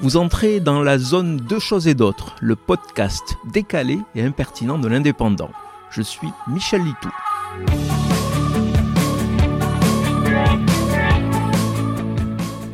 Vous entrez dans la zone Deux choses et d'autres, le podcast décalé et impertinent de l'indépendant. Je suis Michel Litou.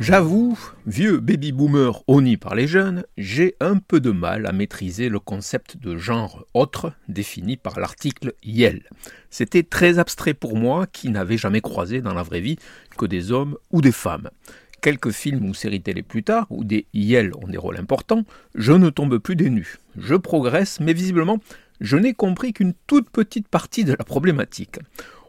J'avoue, vieux baby boomer honni par les jeunes, j'ai un peu de mal à maîtriser le concept de genre autre défini par l'article Yel. C'était très abstrait pour moi qui n'avais jamais croisé dans la vraie vie que des hommes ou des femmes. Quelques films ou séries télé plus tard, où des Yel ont des rôles importants, je ne tombe plus des. Je progresse, mais visiblement, je n'ai compris qu'une toute petite partie de la problématique.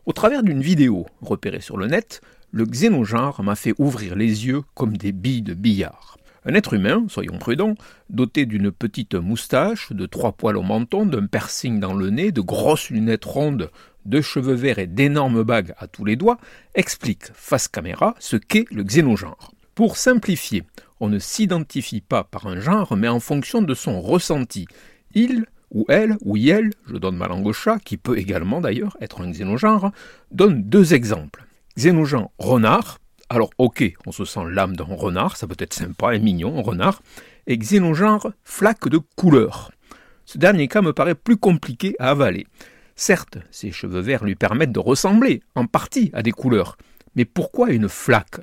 Au travers d'une vidéo repérée sur le net, le xénogenre m'a fait ouvrir les yeux comme des billes de billard. Un être humain, soyons prudents, doté d'une petite moustache, de trois poils au menton, d'un piercing dans le nez, de grosses lunettes rondes, de cheveux verts et d'énormes bagues à tous les doigts, explique face caméra ce qu'est le xénogenre. Pour simplifier, on ne s'identifie pas par un genre, mais en fonction de son ressenti. Il ou elle ou elle, je donne ma langue au chat, qui peut également d'ailleurs être un xénogenre, donne deux exemples. Xénogenre renard, alors ok, on se sent l'âme d'un renard, ça peut être sympa et mignon, un renard, et xénogenre flaque de couleur. Ce dernier cas me paraît plus compliqué à avaler. Certes, ses cheveux verts lui permettent de ressembler, en partie, à des couleurs, mais pourquoi une flaque?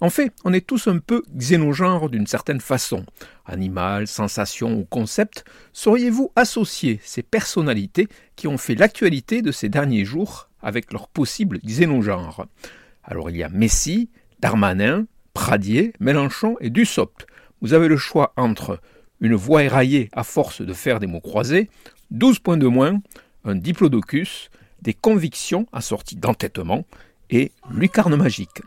En fait, on est tous un peu xénogenres d'une certaine façon. Animal, sensation ou concept, sauriez-vous associer ces personnalités qui ont fait l'actualité de ces derniers jours avec leur possible xénogenre? Alors il y a Messi, Darmanin, Pradier, Mélenchon et Dussopt. Vous avez le choix entre une voix éraillée à force de faire des mots croisés, 12 points de moins, un diplodocus, des convictions assorties d'entêtement et lucarne magique.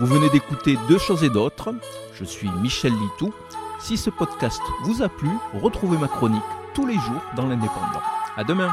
Vous venez d'écouter Deux choses et d'autres. Je suis Michel Litou. Si ce podcast vous a plu, retrouvez ma chronique tous les jours dans l'Indépendant. À demain!